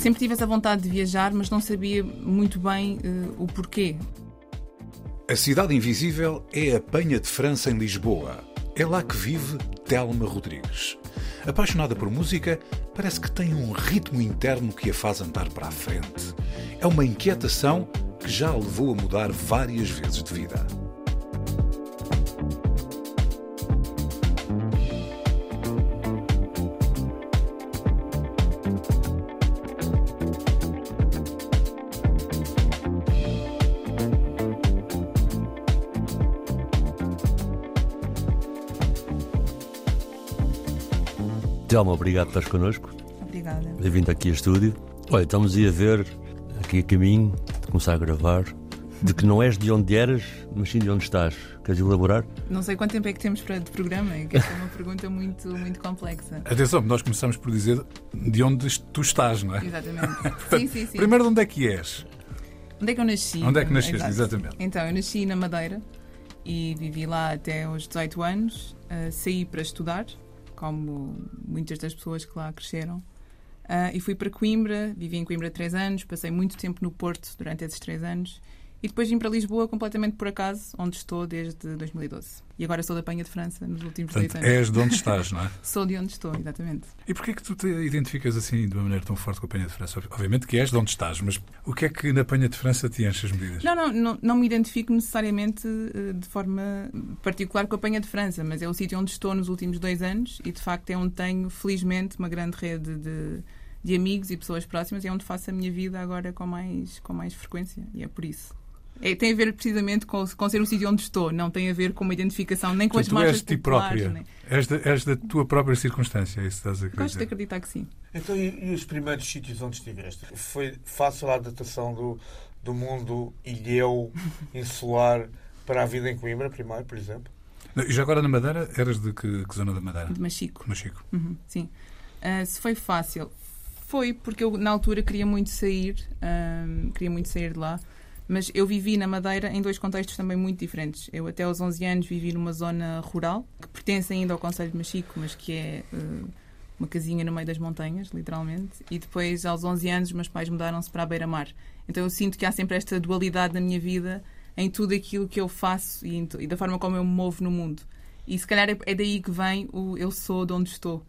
Sempre tive essa vontade de viajar, mas não sabia muito bem uh, o porquê. A Cidade Invisível é a Penha de França em Lisboa. É lá que vive Telma Rodrigues. Apaixonada por música, parece que tem um ritmo interno que a faz andar para a frente. É uma inquietação que já a levou a mudar várias vezes de vida. Telma, obrigado por estares connosco. Obrigada. Bem-vindo aqui ao estúdio. Olha, estamos aí a ver, aqui a caminho, de começar a gravar, de que não és de onde eras, mas sim de onde estás. Queres elaborar? Não sei quanto tempo é que temos para de programa, é que esta é uma pergunta muito, muito complexa. Atenção, nós começamos por dizer de onde tu estás, não é? Exatamente. sim, sim, sim. Primeiro, de onde é que és? Onde é que eu nasci? Onde é que nasceste, Exato. exatamente? Então, eu nasci na Madeira e vivi lá até aos 18 anos. Uh, saí para estudar, como muitas das pessoas que lá cresceram. Uh, e fui para Coimbra, vivi em Coimbra três anos, passei muito tempo no Porto durante esses três anos. E depois vim para Lisboa completamente por acaso, onde estou desde 2012. E agora sou da Penha de França nos últimos Portanto, dois anos. és de onde estás, não é? Sou de onde estou, exatamente. E porquê que tu te identificas assim de uma maneira tão forte com a Penha de França? Obviamente que és de onde estás, mas o que é que na Penha de França te enche as medidas? Não, não, não, não me identifico necessariamente eh, de forma particular com a Penha de França, mas é o sítio onde estou nos últimos dois anos e de facto é onde tenho, felizmente, uma grande rede de, de amigos e pessoas próximas e é onde faço a minha vida agora com mais, com mais frequência. E é por isso. É, tem a ver precisamente com, com ser o sítio onde estou, não tem a ver com uma identificação nem com Portanto, as marcas tu és de ti própria. nem- És da, és da tua própria circunstância, é isso que estás a querer Gosto de acreditar que sim. Então, e, e os primeiros sítios onde estiveste? Foi fácil a adaptação do, do mundo ilhéu, insular, para a vida em Coimbra, primeiro, por exemplo? E já agora na Madeira, eras de que, que zona da Madeira? De Machico. Machico. Uhum, sim. Ah, se foi fácil, foi porque eu na altura queria muito sair, ahm, queria muito sair de lá, mas eu vivi na Madeira em dois contextos também muito diferentes. Eu até aos 11 anos vivi numa zona rural, que pertence ainda ao Conselho de Machico, mas que é ah, uma casinha no meio das montanhas, literalmente, e depois aos 11 anos os meus pais mudaram-se para a beira-mar. Então eu sinto que há sempre esta dualidade na minha vida em tudo aquilo que eu faço e, e da forma como eu me movo no mundo. E se calhar é, é daí que vem o eu sou de onde estou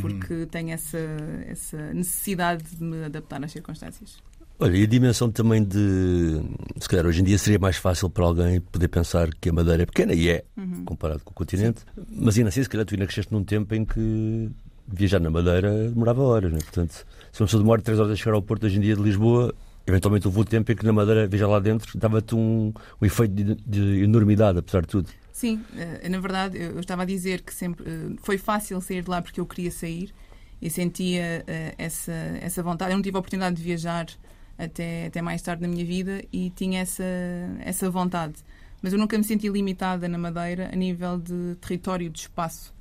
porque tenho essa, essa necessidade de me adaptar às circunstâncias. Olha, e a dimensão também de. Se calhar hoje em dia seria mais fácil para alguém poder pensar que a Madeira é pequena, e é, comparado com o continente. Mas ainda assim, se calhar tu ainda cresceste num tempo em que viajar na Madeira demorava horas, né? Portanto, se uma pessoa demora 3 horas a chegar ao Porto hoje em dia de Lisboa, eventualmente houve o tempo em que na Madeira, viajar lá dentro, dava-te um, um efeito de, de enormidade, apesar de tudo. Sim, eh, na verdade, eu eu estava a dizer que sempre eh, foi fácil sair de lá porque eu queria sair e sentia eh, essa, essa vontade. Eu não tive a oportunidade de viajar até, até mais tarde na minha vida e tinha essa, essa vontade. Mas eu nunca me senti limitada na Madeira a nível de território, de espaço.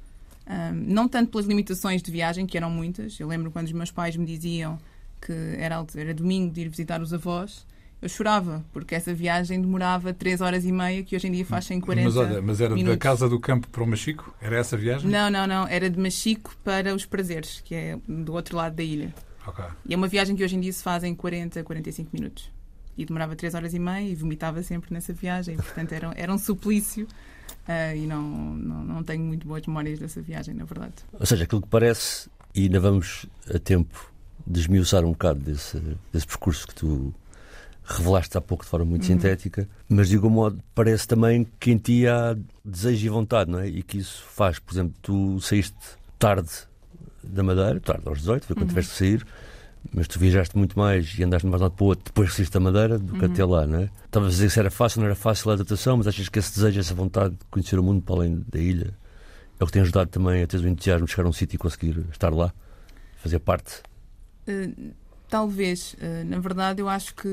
Ahm, não tanto pelas limitações de viagem, que eram muitas. Eu lembro quando os meus pais me diziam que era, era domingo de ir visitar os avós. Eu chorava, porque essa viagem demorava 3 horas e meia, que hoje em dia faz em 40 Mas olha, mas era minutos. da casa do campo para o Machico? Era essa a viagem? Não, não, não. Era de Machico para os Prazeres, que é do outro lado da ilha. Ok. E é uma viagem que hoje em dia se faz em 40, 45 minutos. E demorava 3 horas e meia e vomitava sempre nessa viagem. Portanto, era, era um suplício. ah, e não, não, não tenho muito boas memórias dessa viagem, na verdade. Ou seja, aquilo que parece, e ainda vamos a tempo de esmiuçar um bocado desse, desse percurso que tu revelaste há pouco de forma muito sintética, mas de algum modo parece também que em ti há desejo e vontade, não é? E que isso faz, por exemplo, tu saíste tarde da Madeira, tarde aos 18, foi quando tiveste que sair, mas tu viajaste muito mais e andaste mais de um lado para o outro depois que saíste da Madeira do que até lá, não é? Estavas a dizer que se era fácil, não era fácil a adaptação, mas achas que esse desejo, essa vontade de conhecer o mundo para além da ilha É o que tem ajudado também a ter o entusiasmo de chegar a um sítio e conseguir estar lá, fazer parte? Uh, talvez. Uh, na verdade, eu acho que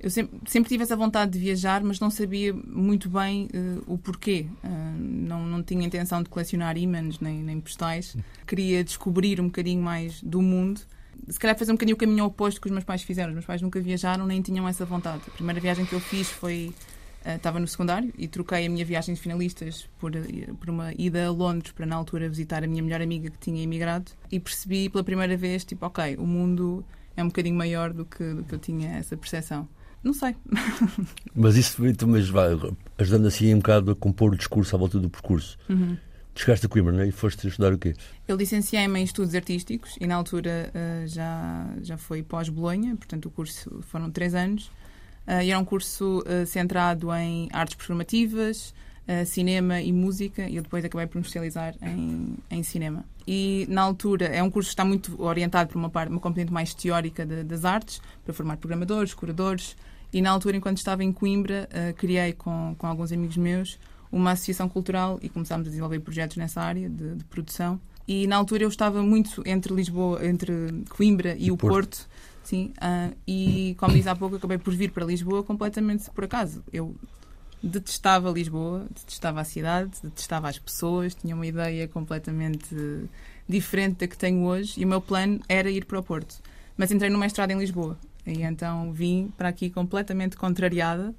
eu sempre, sempre, tive essa vontade de viajar, mas não sabia muito bem uh, o porquê. Uh, não, não tinha intenção de colecionar ímãs nem, nem postais. Queria descobrir um bocadinho mais do mundo. Se calhar fazer um bocadinho o caminho oposto que os meus pais fizeram. Os meus pais nunca viajaram, nem tinham essa vontade. A primeira viagem que eu fiz foi. Uh, estava no secundário e troquei a minha viagem de finalistas por, por uma ida a Londres para, na altura, visitar a minha melhor amiga que tinha emigrado. E percebi pela primeira vez, tipo, ok, o mundo é um bocadinho maior do que, do que eu tinha essa percepção. Não sei. mas isso mas vai, ajudando assim um bocado a compor o discurso à volta do percurso. Uhum. Chegaste a Coimbra, não é? E foste estudar o quê? Eu licenciei-me em Estudos Artísticos e na altura uh, já, já foi pós-Bolonha, portanto o curso foram três anos. Uh, e era um curso uh, centrado em artes performativas, cinema e música e eu depois acabei por me especializar em, em cinema. E na altura é um curso que está muito orientado para uma, parte, uma componente mais teórica de, das artes, para formar programadores, curadores, e na altura, enquanto estava em Coimbra, uh, criei com, com alguns amigos meus uma associação cultural e começámos a desenvolver projetos nessa área de, de produção. E na altura eu estava muito entre Lisboa, entre Coimbra e, e o Porto. Porto sim, uh, e como disse há pouco, acabei por vir para Lisboa completamente por acaso. Eu detestava Lisboa, detestava a cidade, detestava as pessoas, tinha uma ideia completamente diferente da que tenho hoje e o meu plano era ir para o Porto. Mas entrei no mestrado em Lisboa. E então vim para aqui completamente contrariada,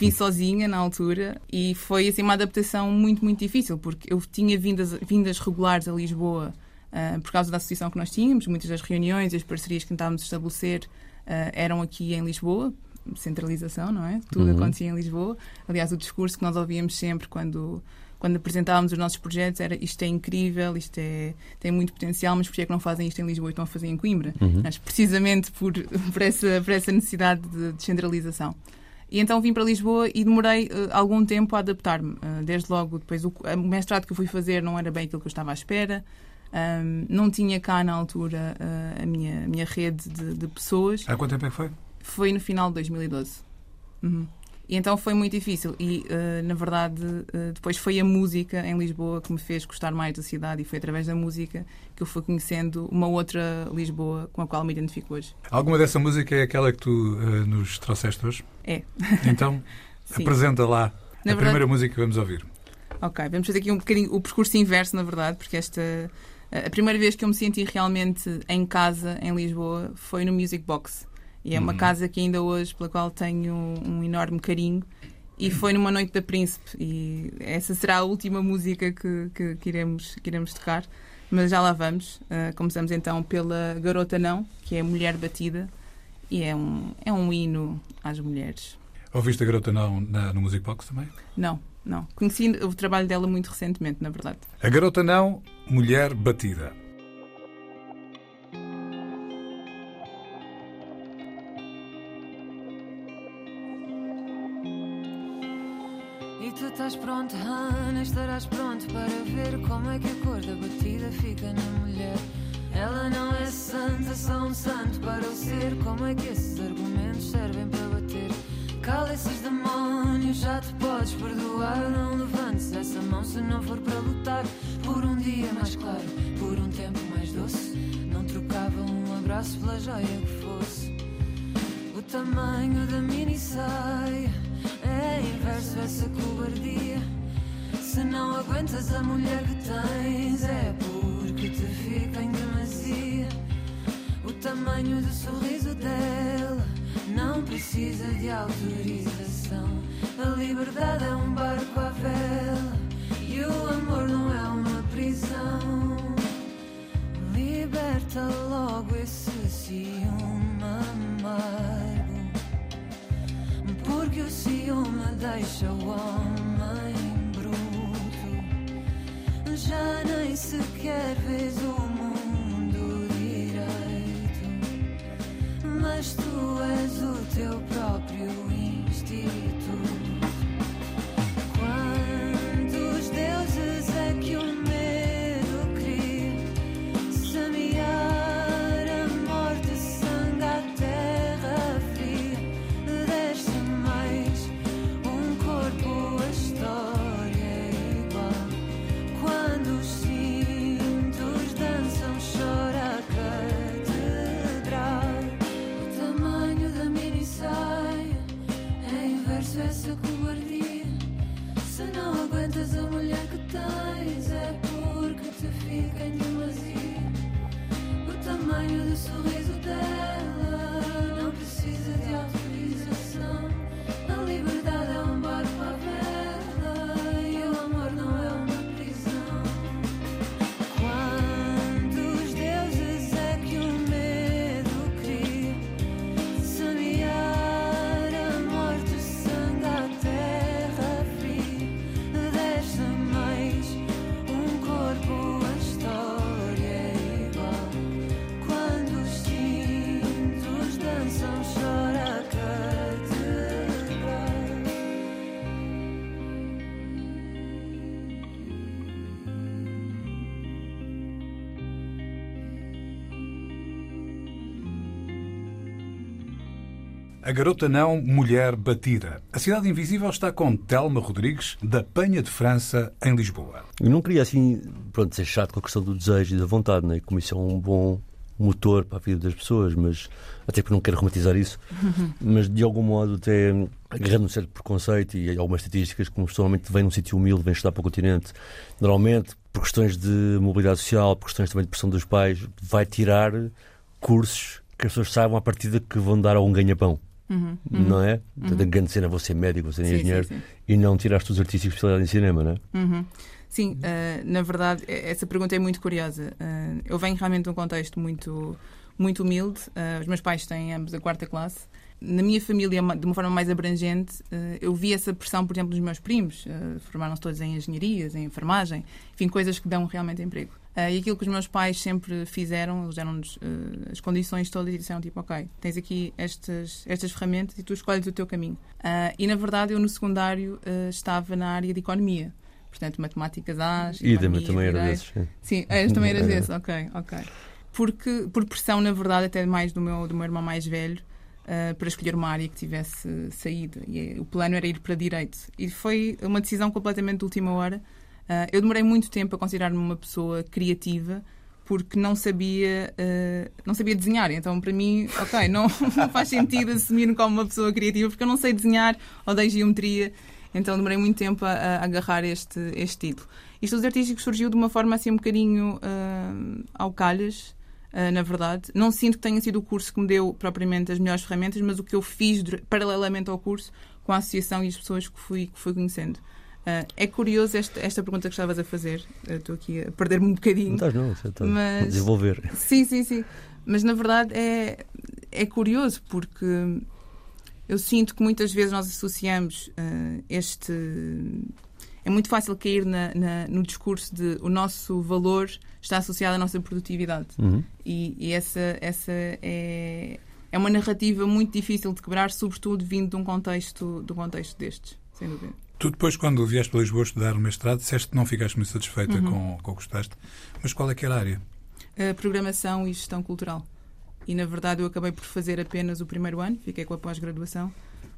vim sozinha na altura e foi assim uma adaptação muito, muito difícil, porque eu tinha vindas, vindas regulares a Lisboa uh, por causa da associação que nós tínhamos, muitas das reuniões e as parcerias que tentávamos estabelecer uh, eram aqui em Lisboa, centralização, não é? Tudo uhum. acontecia em Lisboa. Aliás, o discurso que nós ouvíamos sempre quando quando apresentávamos os nossos projetos era isto é incrível, isto é, tem muito potencial, mas porquê é que não fazem isto em Lisboa e estão a fazer em Coimbra? Uhum. Mas precisamente por, por, essa, por essa necessidade de descentralização. E então vim para Lisboa e demorei uh, algum tempo a adaptar-me. Uh, desde logo, depois o, o, mestrado que eu fui fazer não era bem aquilo que eu estava à espera. Um, não tinha cá na altura uh, a, minha, a minha rede de, de, pessoas. Há quanto tempo é que foi? Foi no final de 2012. Uhum. E então foi muito difícil. E, uh, na verdade, uh, depois foi a música em Lisboa que me fez gostar mais da cidade e foi através da música que eu fui conhecendo uma outra Lisboa com a qual me identifico hoje. Alguma dessa música é aquela que tu uh, nos trouxeste hoje? É. Então, apresenta lá na a verdade... primeira música que vamos ouvir. Ok, vamos fazer aqui um bocadinho o percurso inverso, na verdade, porque esta. A primeira vez que eu me senti realmente em casa, em Lisboa, foi no Music Box. E é uma uhum. casa que ainda hoje, pela qual tenho um enorme carinho. E foi numa noite da Príncipe. E essa será a última música que, que, que iremos, que iremos tocar. Mas já lá vamos. Uh, começamos então pela Garota Não, que é Mulher Batida. E é um, é um hino às mulheres. Ouviste a Garota Não na, no Music Box também? Não, não. Conheci o trabalho dela muito recentemente, na verdade. A Garota Não, Mulher Batida. Estás pronta, Ana, estarás pronto para ver como é que a cor da batida fica na mulher. Ela não é santa, só um santo para o ser. Como é que esses argumentos servem para bater? Cala esses demónios, já te podes perdoar. Não levantes essa mão se não for para lutar por um dia mais claro, por um tempo mais doce. Não trocava um abraço pela joia que fosse. O tamanho da mini saia é inverso essa cobardia. Se não aguentas a mulher que tens, é porque te fica em demasia. O tamanho do sorriso dela não precisa de autorização. A liberdade é um barco à vela e o amor não é uma prisão. Liberta logo esse ciúme amar porque o ciúme deixa o homem bruto. Já nem sequer vês o mundo direito, mas tu és o teu próprio A Garota Não, Mulher Batida. A Cidade Invisível está com Telma Rodrigues, da Penha de França, em Lisboa. Eu não queria, assim, pronto, ser chato com a questão do desejo e da vontade, né? como isso é um bom motor para a vida das pessoas, mas até porque não quero romantizar isso, mas de algum modo até agarrando um certo preconceito e algumas estatísticas, como normalmente vem num sítio humilde, vem estudar para o continente, normalmente por questões de mobilidade social, por questões também de pressão dos pais, vai tirar cursos que as pessoas saibam à partida que vão dar a um ganha-pão. Uhum, Não é? Portanto, a grande cena, vou ser médico, vou ser Sim, engenheiro sim, sim. e não tirar os teus artísticos especialidade em cinema, não é? Uhum. Sim, eh, na verdade, essa pergunta é muito curiosa. Eh, eu venho realmente de um contexto muito, muito humilde. Eh, os meus pais têm ambos a quarta classe. Na minha família, de uma forma mais abrangente, eu vi essa pressão, por exemplo, dos meus primos. Formaram-se todos em engenharias, em enfermagem, enfim, coisas que dão realmente emprego. Eh, e aquilo que os meus pais sempre fizeram, eles deram-nos eh, as condições todas e disseram tipo, ok, tens aqui estas, estas ferramentas e tu escolhes o teu caminho. Ah, e na verdade eu no secundário estava na área de economia. Portanto, matemáticas A's, E também, também era desses. sim. És, também eras Era. desse, ok, ok. Porque, por pressão, na verdade, até mais do meu, do meu irmão mais velho, ah, para escolher uma área que tivesse saído. E o plano era ir para direito. E foi uma decisão completamente de última hora. Ah, eu demorei muito tempo a considerar-me uma pessoa criativa porque não sabia ah, não sabia desenhar então para mim ok não, não faz sentido assumir-me como uma pessoa criativa porque eu não sei desenhar odeio geometria então demorei muito tempo a, a agarrar este, este título. Isto dos artísticos surgiu de uma forma assim um bocadinho ah, ao calhas, ah, na verdade. Não sinto que tenha sido o curso que me deu propriamente as melhores ferramentas, mas o que eu fiz paralelamente ao curso com a associação e as pessoas que fui, que fui conhecendo. Ah, é curioso esta, esta pergunta que estavas a fazer. Estou aqui a perder-me um Não bocadinho. estás, não, você está a Mas- desenvolver. Sim, sim, sim. Mas na verdade é, é curioso porque eu sinto que muitas vezes nós associamos ah, este. É muito fácil cair na- na- no discurso de o nosso valor está associado à nossa produtividade. Uhum. E, e essa, essa é, é uma narrativa muito difícil de quebrar, sobretudo vindo de um contexto, de um contexto destes, sem dúvida. Tu depois, quando vieste para Lisboa estudar o mestrado, disseste que não ficaste muito satisfeita com, com o que gostaste. Mas qual é que era a área? programação e gestão cultural. E na verdade eu acabei por fazer apenas o primeiro ano, fiquei com a pós-graduação,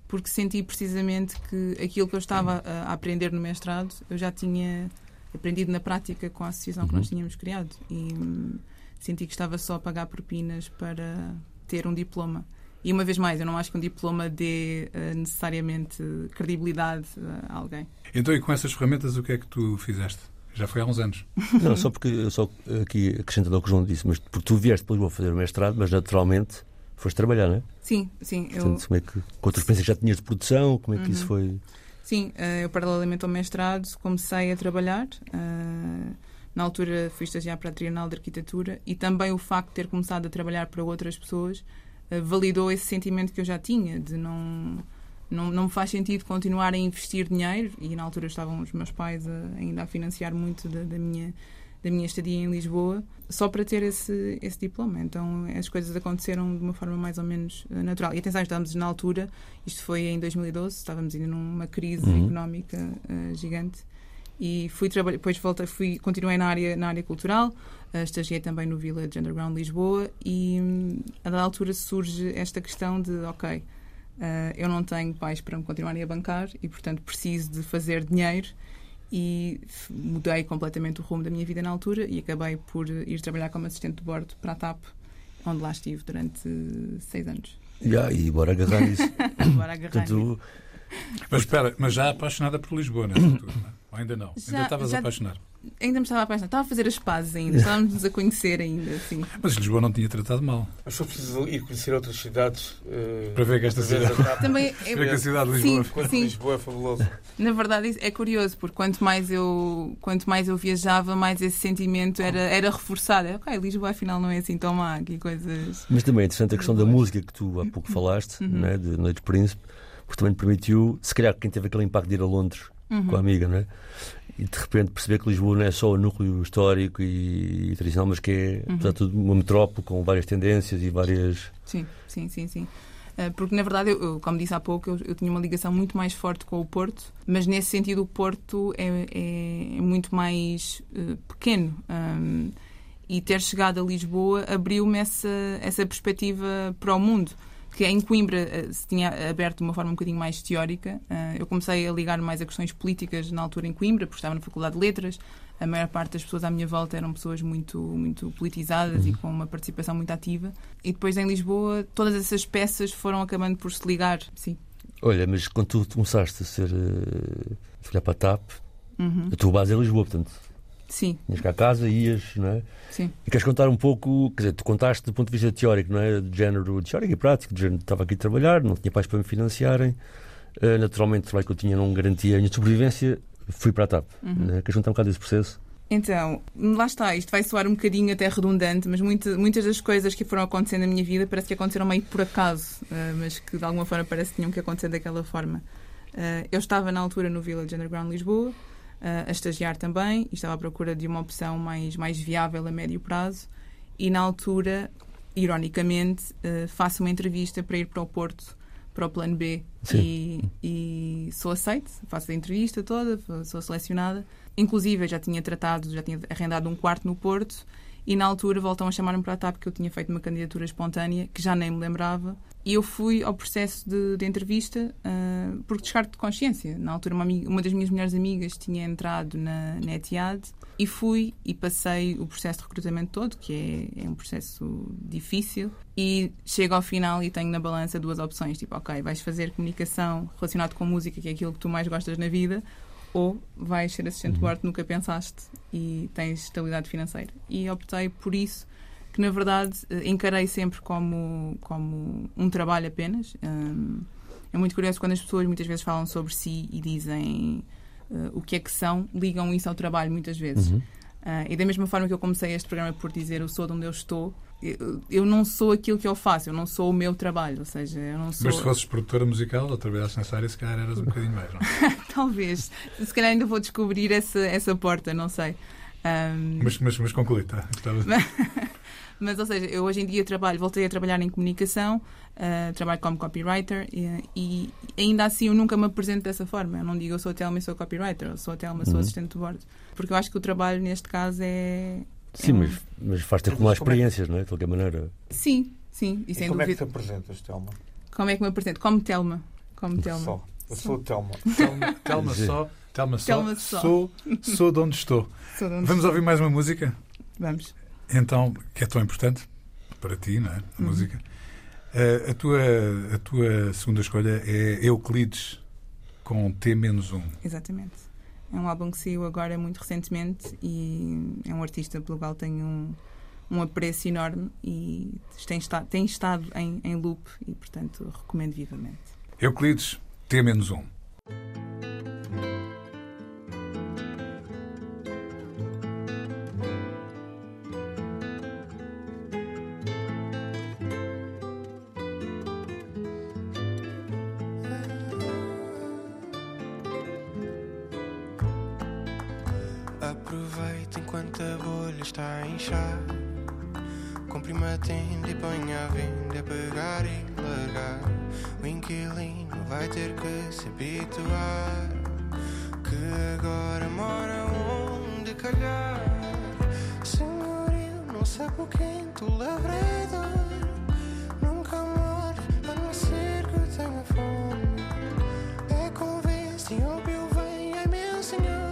porque senti precisamente que aquilo que eu estava a, aprender no mestrado eu já tinha aprendido na prática com a associação que nós tínhamos criado. E hum, senti que estava só a pagar propinas para ter um diploma. E uma vez mais, eu não acho que um diploma dê eh, necessariamente credibilidade a alguém. Então, e com essas ferramentas, o que é que tu fizeste? Já foi há uns anos. Não, só porque, eu só aqui acrescentando ao que o João disse, mas porque tu vieste para Lisboa fazer o mestrado, mas naturalmente foste trabalhar, não é? Sim, sim. Eu, Portanto, como é que, com outras experiências que já tinhas de produção, como é que isso Uhum. foi? Sim, eh, eu paralelamente ao mestrado comecei a trabalhar. eh, Na altura fui estagiar para a Trienal de Arquitetura e também o facto de ter começado a trabalhar para outras pessoas eh, validou esse sentimento que eu já tinha de não não, não me faz sentido continuar a investir dinheiro e na altura estavam os meus pais a- ainda a financiar muito da, da minha da minha estadia em Lisboa só para ter esse, esse diploma. Então as coisas aconteceram de uma forma mais ou menos eh, natural. E atenção, estávamos na altura, isto foi em 2012, estávamos ainda numa crise Uhum. económica eh, gigante. E fui trabalhar, depois voltei, fui, continuei na área, na área cultural, eh, estagiei também no Village Underground Lisboa e hum, a dada altura surge esta questão de, ok, eh, eu não tenho pais para me continuarem a bancar e, portanto, preciso de fazer dinheiro e mudei completamente o rumo da minha vida na altura e acabei por ir trabalhar como assistente de bordo para a TAP, onde lá estive durante seis anos. Já, e bora agarrar isso. Agora agarrar Portanto, Mas espera, mas já apaixonada por Lisboa nessa altura, não é? Ou ainda não? Já- ainda estavas já- a apaixonar. Ainda me estava apaixonada, estava a fazer as pazes ainda, estávamos a conhecer ainda, assim. Mas Lisboa não tinha tratado mal. Mas foi preciso ir conhecer outras cidades eh, Para ver que esta cidade-. Também Ver que a é, cidade de Lisboa. Sim. Quanto Lisboa é fabuloso. na verdade é curioso, porque quanto mais eu, quanto mais eu viajava, mais esse sentimento era, era reforçado. Ok, Lisboa afinal não é assim tão má, aqui coisas. mas também é interessante a questão da música que tu há pouco falaste, Uhum. né, de Noite Príncipe, porque também te permitiu, se calhar quem teve aquele impacto de ir a Londres Uhum. com a amiga, não é? E de repente perceber que Lisboa não é só o núcleo histórico e, e tradicional, mas que é, Uhum. apesar de tudo, uma metrópole com várias tendências e várias. Sim, sim, sim, sim. Eh, Porque, na verdade, eu, como disse há pouco, eu, eu tinha uma ligação muito mais forte com o Porto, mas nesse sentido o Porto é, é- é muito mais eh, pequeno. Ahm, e ter chegado a Lisboa abriu-me essa, essa perspectiva para o mundo. Que em Coimbra eh, se tinha aberto de uma forma um bocadinho mais teórica. Eh, eu comecei a ligar mais a questões políticas na altura em Coimbra, porque estava na Faculdade de Letras. A maior parte das pessoas à minha volta eram pessoas muito, muito politizadas Uhum. e com uma participação muito ativa. E depois em Lisboa, todas essas peças foram acabando por se ligar. Sim. Olha, mas quando tu começaste a ser. Uh, a olhar para a TAP, Uhum. a tua base é Lisboa, portanto, Sim, tinhas cá a casa, ias, não é? sim. E queres contar um pouco, quer dizer, tu contaste do ponto de vista teórico, não é? De género teórico e prático, de género, estava aqui a trabalhar, não tinha pais para me financiarem, uh, naturalmente o trabalho que eu tinha não garantia a minha sobrevivência, fui para a TAP. Uhum. Né? Queres contar um bocado desse processo? Então, lá está, isto vai soar um bocadinho até redundante, mas muita- muitas das coisas que foram acontecendo na minha vida parece que aconteceram meio por acaso, eh, mas que de alguma forma parece que tinham que acontecer daquela forma. Eh, eu estava na altura no Village Underground Lisboa, a estagiar também, e estava à procura de uma opção mais, mais viável a médio prazo, e na altura, ironicamente, eh, faço uma entrevista para ir para o Porto, para o plano B, e, e sou aceite, faço a entrevista toda, sou selecionada. Inclusive, eu já tinha tratado, já tinha arrendado um quarto no Porto e na altura voltam a chamar-me para a TAP que eu tinha feito uma candidatura espontânea que já nem me lembrava. E eu fui ao processo de, de entrevista ah, por descargo de consciência. Na altura, uma, amiga- uma das minhas melhores amigas tinha entrado na, na Etihad e fui e passei o processo de recrutamento todo, que é, é um processo difícil. E chego ao final e tenho na balança duas opções: tipo, ok, vais fazer comunicação relacionada com música, que é aquilo que tu mais gostas na vida, ou vais ser assistente de bordo, nunca pensaste e tens estabilidade financeira. E optei por isso, que na verdade eh, encarei sempre como, como um trabalho apenas. Hum, é muito curioso quando as pessoas muitas vezes falam sobre si e dizem eh, o que é que são, ligam isso ao trabalho muitas vezes. Uhum. Ah, e da mesma forma que eu comecei este programa por dizer eu sou de onde eu estou, eu, eu não sou aquilo que eu faço, eu não sou o meu trabalho, ou seja, eu não sou. Mas se fosses produtora musical ou trabalhasses nessa área, se calhar eras um bocadinho mais, não é? Talvez. Se calhar ainda vou descobrir essa, essa porta, não sei. Ahm, Mas, mas, mas conclui, tá? Estava- Mas, ou seja, eu hoje em dia trabalho, voltei a trabalhar em comunicação, ah, trabalho como copywriter e, e ainda assim eu nunca me apresento dessa forma. Eu não digo eu sou a Telma e sou copywriter, eu sou a Telma, sou Uhum. assistente de bordo. Porque eu acho que o trabalho neste caso é. Sim, mas, mas faz-te acumular é experiências, não é? De qualquer maneira. Sim, sim, e E como é que te apresentas, Telma? Como é que me apresento? Como Telma. Como Telma. Só. Eu sou Telma. Telma, Telma só, Telma só, Telma só. Sou, sou de onde estou. Sou de onde Vamos estou. ouvir mais uma música? Vamos. Então, que é tão importante para ti, não é? A Uhum. música. Eh, a, tua, a tua segunda escolha é Euclides com T-1. Exatamente. É um álbum que saiu agora muito recentemente e é um artista pelo qual tenho um, um apreço enorme e tem estado, tem estado em, em loop e, portanto, recomendo vivamente. Euclides T-1. Está a inchar. Compre uma tenda e ponha a venda, pegar e largar. O inquilino vai ter que se habituar. Que agora mora onde calhar. Senhorio, não sabe o quinto lavrador. Nunca mora, a não ser que tenha fome. É convence e óbvio vem, é meu senhor.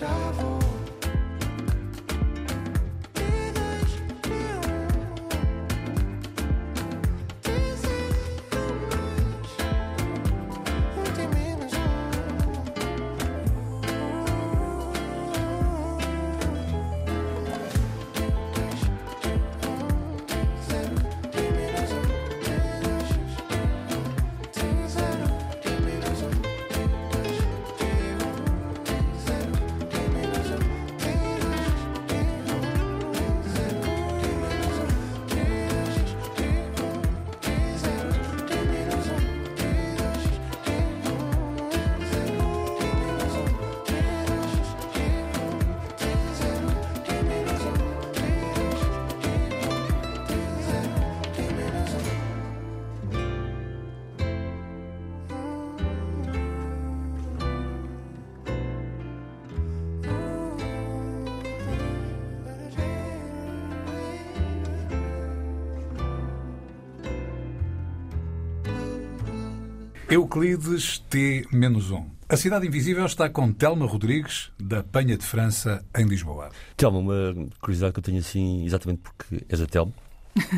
Vai, Euclides T-1. A Cidade Invisível está com Telma Rodrigues, da Penha de França, em Lisboa. Telma, uma curiosidade que eu tenho assim, exatamente porque és a Telma,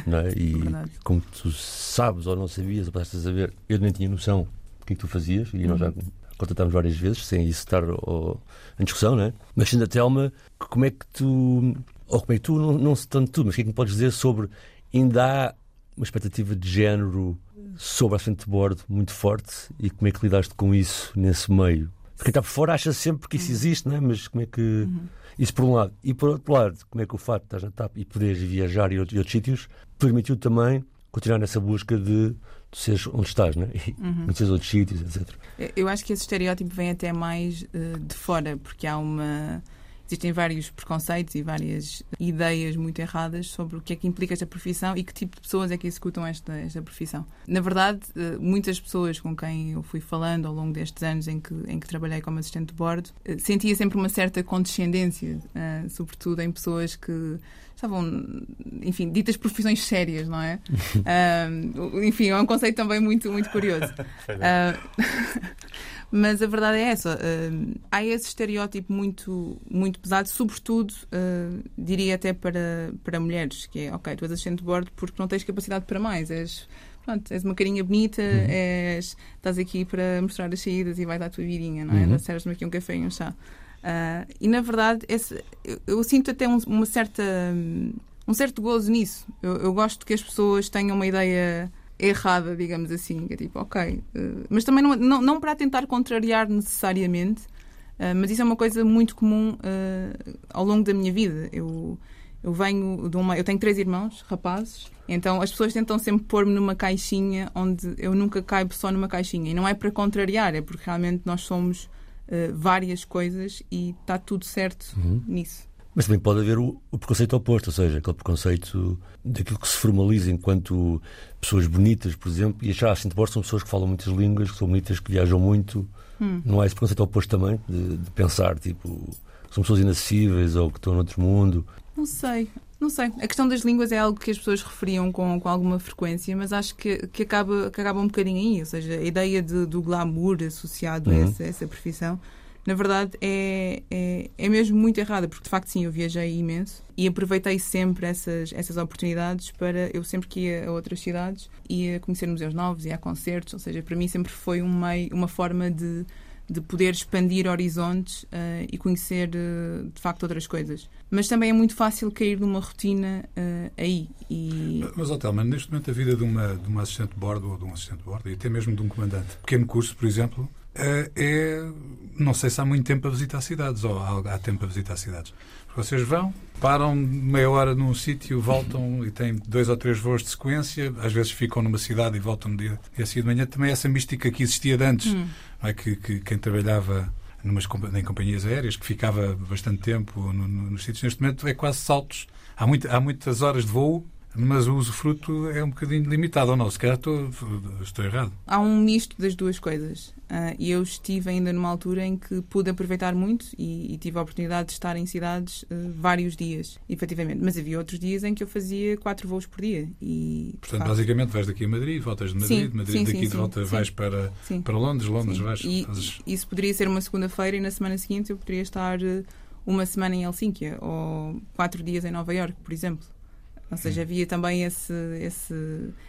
não é? E Verdade. como tu sabes ou não sabias, ou passaste a saber, eu nem tinha noção do que é que tu fazias e nós já contatámos várias vezes, sem isso estar em discussão, não é? Mas sendo a Telma, como é que tu, ou como é que tu, não, não sei tanto tu, mas o que é que me podes dizer sobre, ainda há uma expectativa de género sobre a frente de bordo muito forte e como é que lidaste com isso nesse meio? Porque quem está por fora acha sempre que isso existe, não é? Mas como é que. Isso por um lado. E por outro lado, como é que o facto de estás na TAP e poderes viajar e outros, outros sítios permitiu também continuar nessa busca de tu seres onde estás, não é? E conheces outros sítios, etc. Eu acho que esse estereótipo vem até mais eh, de fora, porque há uma. Existem vários preconceitos e várias ideias muito erradas sobre o que é que implica esta profissão e que tipo de pessoas é que executam esta, esta profissão. Na verdade, eh, muitas pessoas com quem eu fui falando ao longo destes anos em que, em que trabalhei como assistente de bordo, eh, sentia sempre uma certa condescendência, eh, sobretudo em pessoas que estavam, enfim, ditas profissões sérias, não é? Enfim, é um conceito também muito, muito curioso. Ah, mas a verdade é essa. ah, há esse estereótipo muito, muito pesado, sobretudo, ah, diria até para, para mulheres, que é, ok, tu és assistente de bordo porque não tens capacidade para mais, és, pronto, és uma carinha bonita, és, estás aqui para mostrar as saídas e vai dar a tua vidinha, não é? Uhum. Serves-me aqui um café e um chá. Ah, e na verdade, esse- eu, eu sinto até um- uma certa, um certo gozo nisso. Eu, eu gosto que as pessoas tenham uma ideia errada, digamos assim, que é tipo, ok. eh, mas também não, não, não para tentar contrariar necessariamente, eh, mas isso é uma coisa muito comum eh, ao longo da minha vida. Eu, eu venho de uma. Eu tenho três irmãos, rapazes, então as pessoas tentam sempre pôr-me numa caixinha onde eu nunca caibo só numa caixinha. E não é para contrariar, é porque realmente nós somos eh, várias coisas e está tudo certo nisso. Mas também pode haver o, o preconceito oposto, ou seja, aquele preconceito daquilo que se formaliza enquanto pessoas bonitas, por exemplo, e achar assim de bordo são pessoas que falam muitas línguas, que são bonitas, que viajam muito. Não há esse preconceito oposto também, de, de pensar, tipo, que são pessoas inacessíveis ou que estão noutro mundo. Não sei, não sei. A questão das línguas é algo que as pessoas referiam com, com alguma frequência, mas acho que, que, acaba, que acaba um bocadinho aí. Ou seja, a ideia de- do glamour associado a, Uhum. essa, a essa profissão, na verdade, é, é, é mesmo muito errada, porque de facto, sim, eu viajei imenso e aproveitei sempre essas, essas oportunidades para. Eu sempre que ia a outras cidades, ia conhecer museus novos, ia a concertos, ou seja, para mim sempre foi um meio, uma forma de de poder expandir horizontes eh, e conhecer eh, de facto outras coisas. Mas também é muito fácil cair numa rotina eh, aí. E Mas, ó Telma, neste momento a vida de uma, de uma assistente de bordo ou de um assistente de bordo, e até mesmo de um comandante, pequeno curso, por exemplo, é. Não sei se há muito tempo a visitar cidades, ou há, há tempo a visitar cidades. Vocês vão, param meia hora num sítio, voltam e têm dois ou três voos de sequência, às vezes ficam numa cidade e voltam no dia, dia seguinte de manhã. Também essa mística que existia de antes, não é? que, que quem trabalhava numas, em companhias aéreas, que ficava bastante tempo no- no- nos sítios, neste momento é quase saltos. Há, muito, há muitas horas de voo mas o usufruto é um bocadinho limitado ou não? Se calhar estou, estou errado. Há um misto das duas coisas. Ah, E eu estive ainda numa altura em que pude aproveitar muito e, e tive a oportunidade de estar em cidades ah, vários dias, efetivamente. Mas havia outros dias em que eu fazia quatro voos por dia. E, Portanto, facto, basicamente vais daqui a Madrid, voltas de Madrid, Sim, Madrid sim, daqui sim, de volta vais para, para Londres, Londres Sim. vais. E fazes- isso poderia ser uma segunda-feira e na semana seguinte eu poderia estar eh, uma semana em Helsínquia ou quatro dias em Nova Iorque, por exemplo. Ou seja, havia também esse, esse,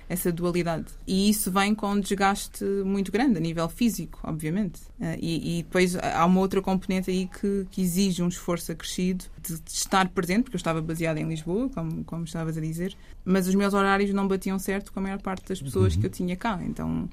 essa dualidade. E isso vem com um desgaste muito grande, a nível físico, obviamente. Ah, E, e depois há uma outra componente aí que, que exige um esforço acrescido de, de estar presente, porque eu estava baseada em Lisboa, como, como estavas a dizer, mas os meus horários não batiam certo com a maior parte das pessoas que eu tinha cá. Então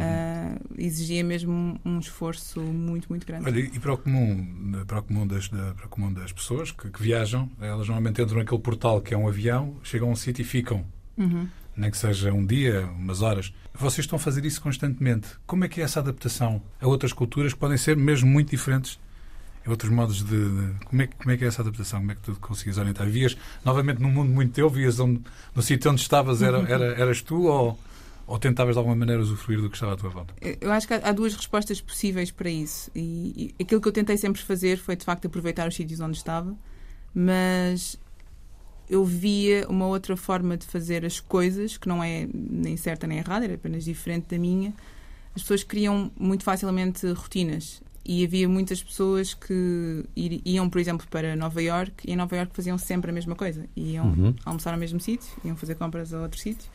ah, exigia mesmo um, um esforço muito, muito grande. Olha, e para o comum, para o comum, das, da- para o comum das pessoas que, que viajam, elas normalmente entram naquele portal que é um avião, chegam a um sítio e ficam. Uhum. Nem que seja um dia, umas horas. Vocês estão a fazer isso constantemente. Como é que é essa adaptação a outras culturas que podem ser mesmo muito diferentes? Outros modos de. de- como, é, que- como é que é essa adaptação? Como é que tu conseguias orientar? Vias novamente num mundo muito teu? Vias onde, no sítio onde estavas era, era, eras tu ou, ou tentavas de alguma maneira usufruir do que estava à tua volta? Eu acho que há duas respostas possíveis para isso. E, e aquilo que eu tentei sempre fazer foi, de facto, aproveitar os sítios onde estava, mas eu via uma outra forma de fazer as coisas, que não é nem certa nem errada, era apenas diferente da minha. As pessoas criam muito facilmente rotinas. E havia muitas pessoas que iam, por exemplo, para Nova York e em Nova York faziam sempre a mesma coisa. Iam Uhum. almoçar ao mesmo sítio, iam fazer compras a outro sítio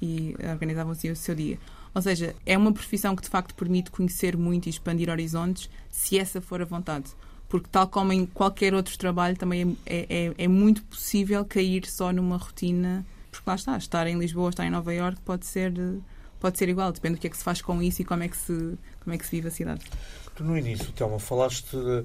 e organizavam assim o seu dia. Ou seja, é uma profissão que de facto permite conhecer muito e expandir horizontes, se essa for a vontade. Porque, tal como em qualquer outro trabalho, também é, é, é muito possível cair só numa rotina. Porque lá está, estar em Lisboa estar em Nova Iorque pode ser, pode ser igual, depende do que é que se faz com isso e como é que se, como é que se vive a cidade. Tu no início, Telma, falaste de-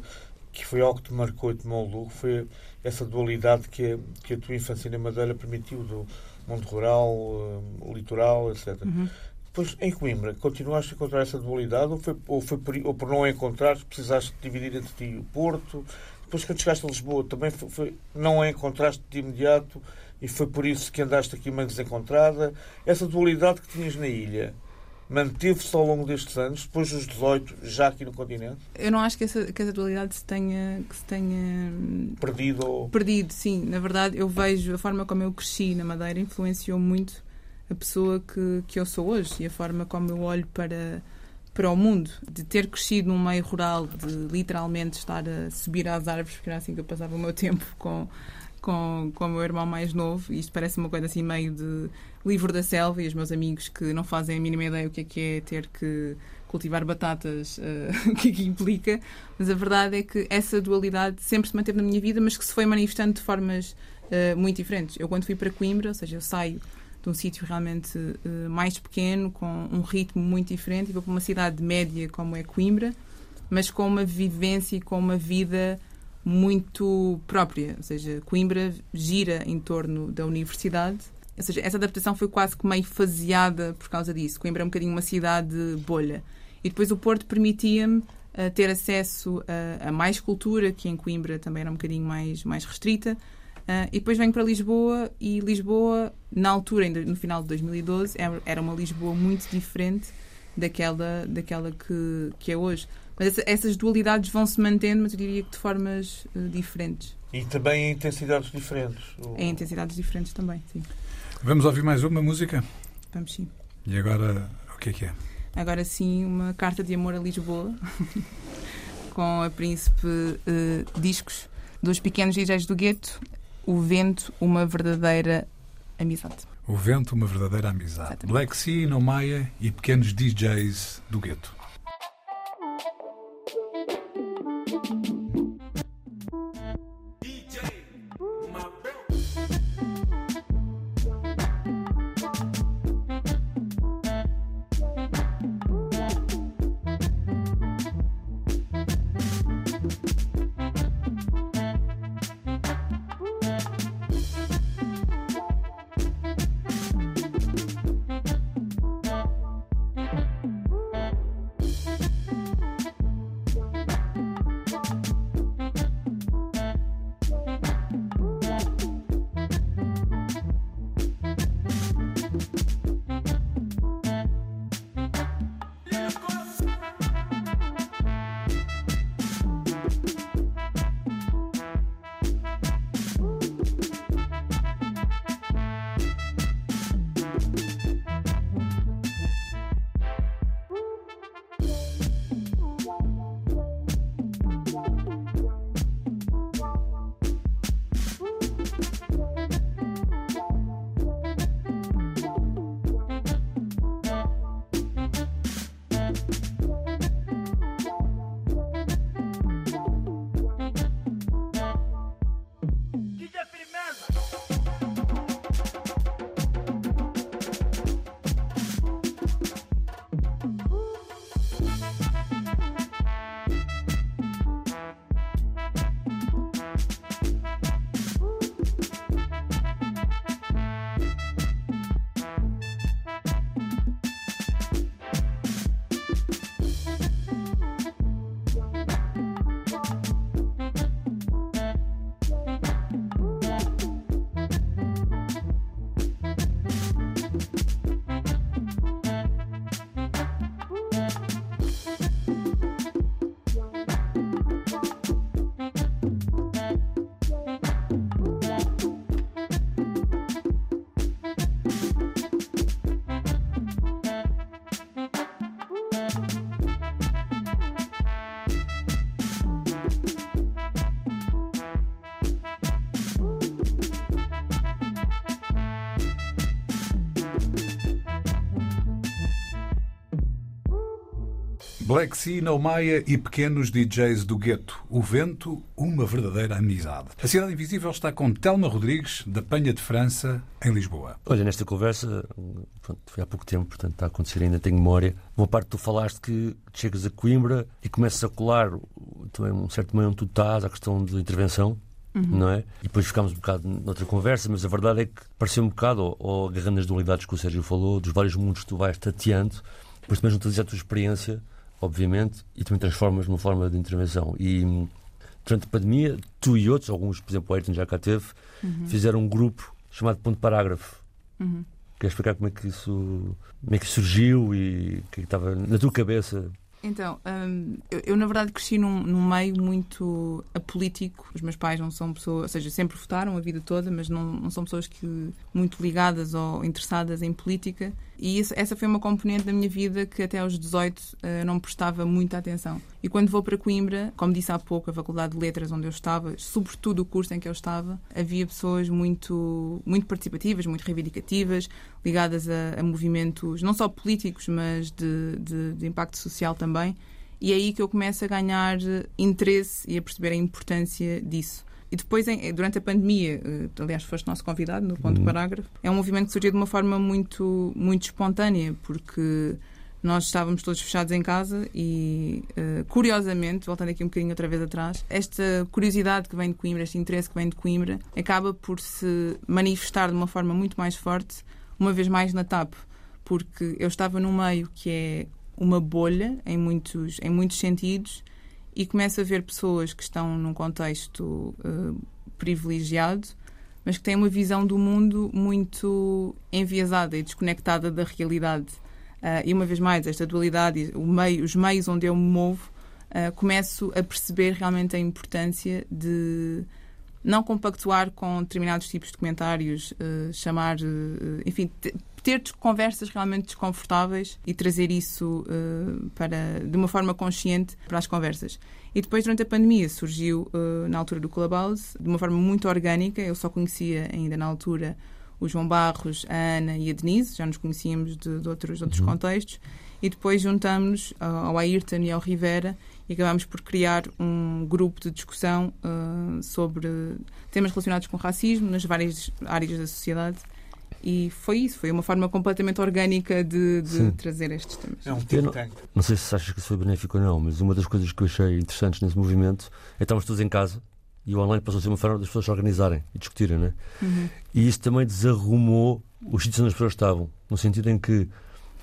que foi algo que te marcou e te moldou, foi essa dualidade que a, que a tua infância na Madeira permitiu, do mundo rural, eh, litoral, etc. Uhum. Depois, em Coimbra, continuaste a encontrar essa dualidade ou, foi, ou, foi por, ou por não a encontrar, precisaste dividir entre ti o Porto? Depois, quando chegaste a Lisboa, também foi, foi- não a encontraste de imediato e foi por isso que andaste aqui meio desencontrada? Essa dualidade que tinhas na ilha manteve-se ao longo destes anos, depois dos 18, já aqui no continente? Eu não acho que essa, que essa dualidade se tenha, que se tenha hum, Perdido ou... perdido, sim. Na verdade, eu vejo a forma como eu cresci na Madeira influenciou muito a pessoa que, que eu sou hoje e a forma como eu olho para, para o mundo. De ter crescido num meio rural, de literalmente estar a subir às árvores, porque era assim que eu passava o meu tempo com, com, com o meu irmão mais novo. E isto parece uma coisa assim meio de livro da selva e os meus amigos que não fazem a mínima ideia o que é que é ter que cultivar batatas, eh, o que é que implica, mas a verdade é que essa dualidade sempre se manteve na minha vida, mas que se foi manifestando de formas eh, muito diferentes. Eu, quando fui para Coimbra, ou seja, eu saio de um sítio realmente eh, mais pequeno, com um ritmo muito diferente, e vou para uma cidade média como é Coimbra, mas com uma vivência e com uma vida muito própria. Ou seja, Coimbra gira em torno da universidade. Ou seja, essa adaptação foi quase que meio faseada por causa disso. Coimbra é um bocadinho uma cidade bolha. E depois o Porto permitia-me eh, ter acesso a, a mais cultura, que em Coimbra também era um bocadinho mais, mais restrita. Ah, e depois venho para Lisboa e Lisboa, na altura, ainda no final de 2012, era- era uma Lisboa muito diferente daquela, daquela que, que é hoje. Mas essa- essas dualidades vão se mantendo, mas eu diria que de formas eh, diferentes. E também em intensidades diferentes. O- Em intensidades diferentes também, sim. Vamos ouvir mais uma música? Vamos sim. E agora, o que é que é? Agora sim, uma carta de amor a Lisboa, com a Príncipe eh, Discos, dos pequenos DJs do gueto, O Vento, uma verdadeira amizade. O Vento, uma verdadeira amizade. Exatamente. Black Sea, No Maia e pequenos DJs do gueto. Black Sea, Naumaia e pequenos DJs do gueto. O vento, uma verdadeira amizade. A Cidade Invisível está com Telma Rodrigues, da Penha de França, em Lisboa. Olha, nesta conversa, pronto, foi há pouco tempo, portanto está a acontecer, ainda tenho memória. Uma parte tu falaste que chegas a Coimbra e começas a colar também um certo meio onde tu estás, a questão de intervenção. Não é? E depois ficámos um bocado noutra conversa, mas a verdade é que pareceu um bocado, ou, ou agarrando as dualidades que o Sérgio falou, dos vários mundos que tu vais tateando, depois também juntas a tua experiência, obviamente, e também transformas numa forma de intervenção. E durante a pandemia, tu e outros, alguns, por exemplo, o Ayrton já cá teve, fizeram um grupo chamado Ponto Parágrafo. Uhum. Queres explicar como é que isso como é que surgiu e o que é que estava na tua cabeça? Então, hum, eu, eu, na verdade cresci num, num meio muito apolítico. Os meus pais não são pessoas, ou seja, sempre votaram a vida toda, mas não, não são pessoas que muito ligadas ou interessadas em política. E isso, essa foi uma componente da minha vida que até aos 18 uh, não prestava muita atenção. E quando vou para Coimbra, como disse há pouco, a Faculdade de Letras onde eu estava, sobretudo o curso em que eu estava, havia pessoas muito, muito participativas, muito reivindicativas, ligadas a, a movimentos não só políticos, mas de, de, de impacto social também. E é aí que eu começo a ganhar interesse e a perceber a importância disso. E depois, durante a pandemia, aliás, foste nosso convidado no ponto uhum. parágrafo, é um movimento que surgiu de uma forma muito, muito espontânea, porque nós estávamos todos fechados em casa e, curiosamente, voltando aqui um bocadinho outra vez atrás, esta curiosidade que vem de Coimbra, este interesse que vem de Coimbra, acaba por se manifestar de uma forma muito mais forte, uma vez mais na TAP, porque eu estava num meio que é uma bolha, em muitos, em muitos sentidos, e começo a ver pessoas que estão num contexto uh, privilegiado, mas que têm uma visão do mundo muito enviesada e desconectada da realidade. Uh, e uma vez mais, esta dualidade, meio, os meios onde eu me movo, uh, começo a perceber realmente a importância de não compactuar com determinados tipos de comentários, chamar, enfim, ter conversas realmente desconfortáveis e trazer isso uh, para, de uma forma consciente para as conversas. E depois, durante a pandemia, surgiu, uh, na altura do Clubhouse, de uma forma muito orgânica. Eu só conhecia ainda na altura o João Barros, a Ana e a Denise, já nos conhecíamos de, de outros, de outros uhum. contextos. E depois juntamos ao Ayrton e ao Rivera e acabámos por criar um grupo de discussão uh, sobre temas relacionados com racismo nas várias áreas da sociedade e foi isso, foi uma forma completamente orgânica de, de trazer estes temas. É um tipo não, não sei se achas que isso foi benéfico ou não, mas uma das coisas que eu achei interessantes nesse movimento é que estávamos todos em casa e o online passou a ser uma forma das pessoas se organizarem e discutirem, né? Uhum. E isso também desarrumou os sítios onde as pessoas estavam, no sentido em que,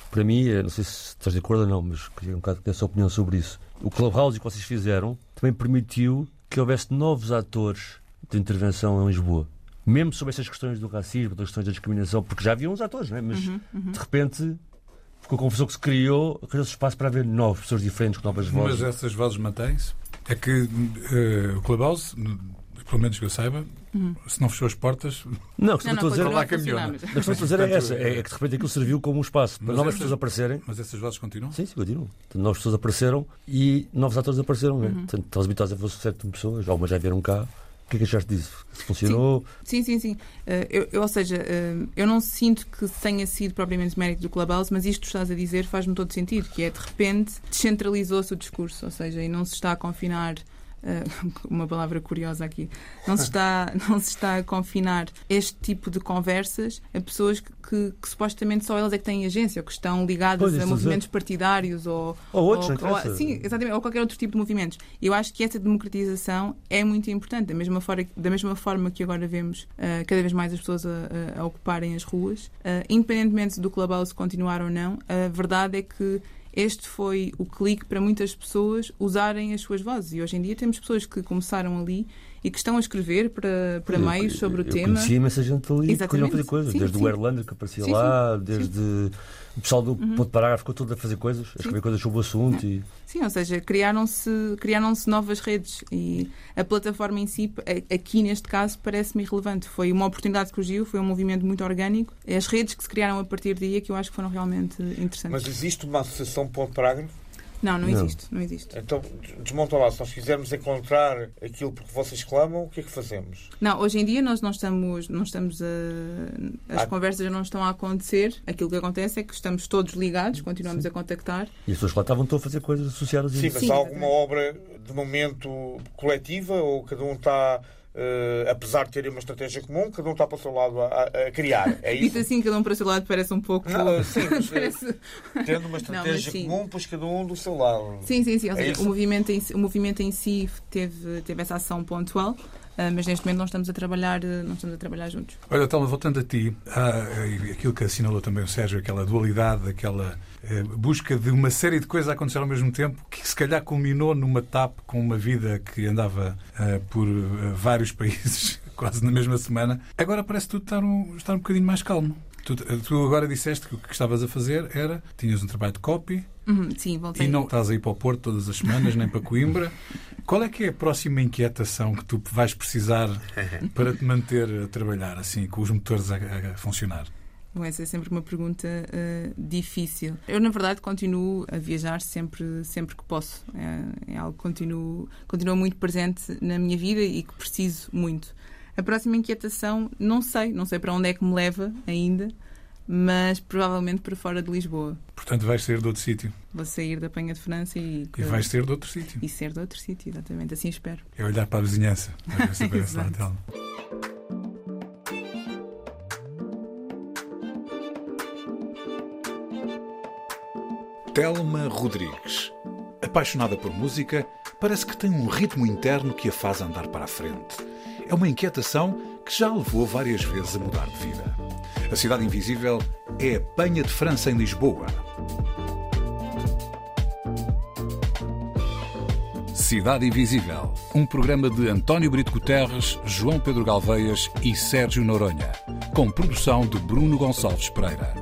para mim, não sei se estás de acordo ou não, mas queria um bocado ter a sua opinião sobre isso. O Clubhouse que vocês fizeram também permitiu que houvesse novos atores de intervenção em Lisboa mesmo sobre essas questões do racismo, das questões da discriminação, porque já havia uns atores, não é? mas uhum, uhum. de repente, com a confusão que se criou, criou-se espaço para haver novas pessoas diferentes, com novas vozes. Mas essas vozes mantêm-se? É que uh, o Clubhouse, pelo menos que eu saiba, uhum. se não fechou as portas. Não, que estou a dizer, lá caminhou. A questão que estou a dizer é essa: é que de repente aquilo serviu como um espaço para mas novas essas, pessoas aparecerem. Mas essas vozes continuam? Sim, sim, continuam. Novas pessoas apareceram e novos atores apareceram. Uhum. Né? Portanto, habituados a fosse sete pessoas, algumas já vieram cá que é que achaste disso? Funcionou? Sim, sim, sim. sim. Uh, eu, ou seja, uh, eu não sinto que tenha sido propriamente mérito do Clubhouse, mas isto que estás a dizer faz-me todo sentido, que é, de repente, descentralizou-se o discurso, ou seja, e não se está a confinar uma palavra curiosa aqui, não se, está, não se está a confinar este tipo de conversas a pessoas que, que, que supostamente só elas é que têm agência, ou que estão ligadas pois, a movimentos partidários ou, ou outros, ou, ou, sim, exatamente, ou qualquer outro tipo de movimentos. Eu acho que essa democratização é muito importante, da mesma forma, da mesma forma que agora vemos uh, cada vez mais as pessoas a, a ocuparem as ruas, uh, independentemente do Clubhouse continuar ou não, a verdade é que este foi o clique para muitas pessoas usarem as suas vozes. E hoje em dia temos pessoas que começaram ali e que estão a escrever para, para eu, meios sobre eu, o eu tema. Conhecia imensa gente ali Exatamente. que queriam fazer coisas, sim, desde sim. o Erlander que aparecia sim, lá, desde o pessoal do uhum. ponto parágrafo ficou todo a fazer coisas, a escrever coisas sobre o assunto. E... Sim, ou seja, criaram-se criaram novas redes e a plataforma em si, aqui neste caso, parece-me irrelevante. Foi uma oportunidade que surgiu, foi um movimento muito orgânico. As redes que se criaram a partir daí é que eu acho que foram realmente interessantes. Mas existe uma associação ponto parágrafo? Não, não, Não. existe, não existe. Então, desmonta lá. Se nós quisermos encontrar aquilo porque vocês clamam, o que é que fazemos? Não, hoje em dia nós não estamos, não estamos a, as Ah. conversas não estão a acontecer. Aquilo que acontece é que estamos todos ligados, continuamos a contactar. E as pessoas que lá estavam estão a fazer coisas associadas a Sim, isso. mas Sim, há alguma obra de momento coletiva ou cada um está, eh, apesar de terem uma estratégia comum, cada um está para o seu lado a, a- criar? É Dito isso? assim, cada um para o seu lado parece um pouco. Não, sim, mas, eh, parece- Tendo uma estratégia sim. comum, pois cada um do seu lado. Sim, sim, sim. É seja, isso? o, movimento em, si- o movimento em si teve, teve essa ação pontual, ah, mas neste momento não estamos a trabalhar, eh, não estamos a trabalhar juntos. Olha, Telma, voltando a ti, há, e aquilo que assinalou também o Sérgio, aquela dualidade, aquela eh, busca de uma série de coisas a acontecer ao mesmo tempo, que se calhar culminou numa TAP com uma vida que andava eh, por eh, vários países quase na mesma semana. Agora parece tudo estar um, estar um bocadinho mais calmo. Tu, tu agora disseste que o que estavas a fazer era, tinhas um trabalho de copy Uhum, sim, voltei. e não estás a ir para o Porto todas as semanas, nem para Coimbra. Qual é que é a próxima inquietação que tu vais precisar para te manter a trabalhar, assim, com os motores a, a funcionar? Bom, essa é sempre uma pergunta eh, difícil. Eu, na verdade, continuo a viajar sempre, sempre que posso. É, é algo que continuo, continua muito presente na minha vida e que preciso muito. A próxima inquietação, não sei, não sei para onde é que me leva ainda, mas provavelmente para fora de Lisboa. Portanto, vais sair de outro sítio. Vou sair da Penha de França e, E vais ser de outro sítio. e ser de outro sítio, exatamente, assim espero. É olhar para a vizinhança. Ver se aparece lá a Telma. Rodrigues. Apaixonada por música, parece que tem um ritmo interno que a faz andar para a frente. É uma inquietação que já levou várias vezes a mudar de vida. A Cidade Invisível é a Penha de França em Lisboa. Cidade Invisível, um programa de António Brito Guterres, João Pedro Galveias e Sérgio Noronha, com produção de Bruno Gonçalves Pereira.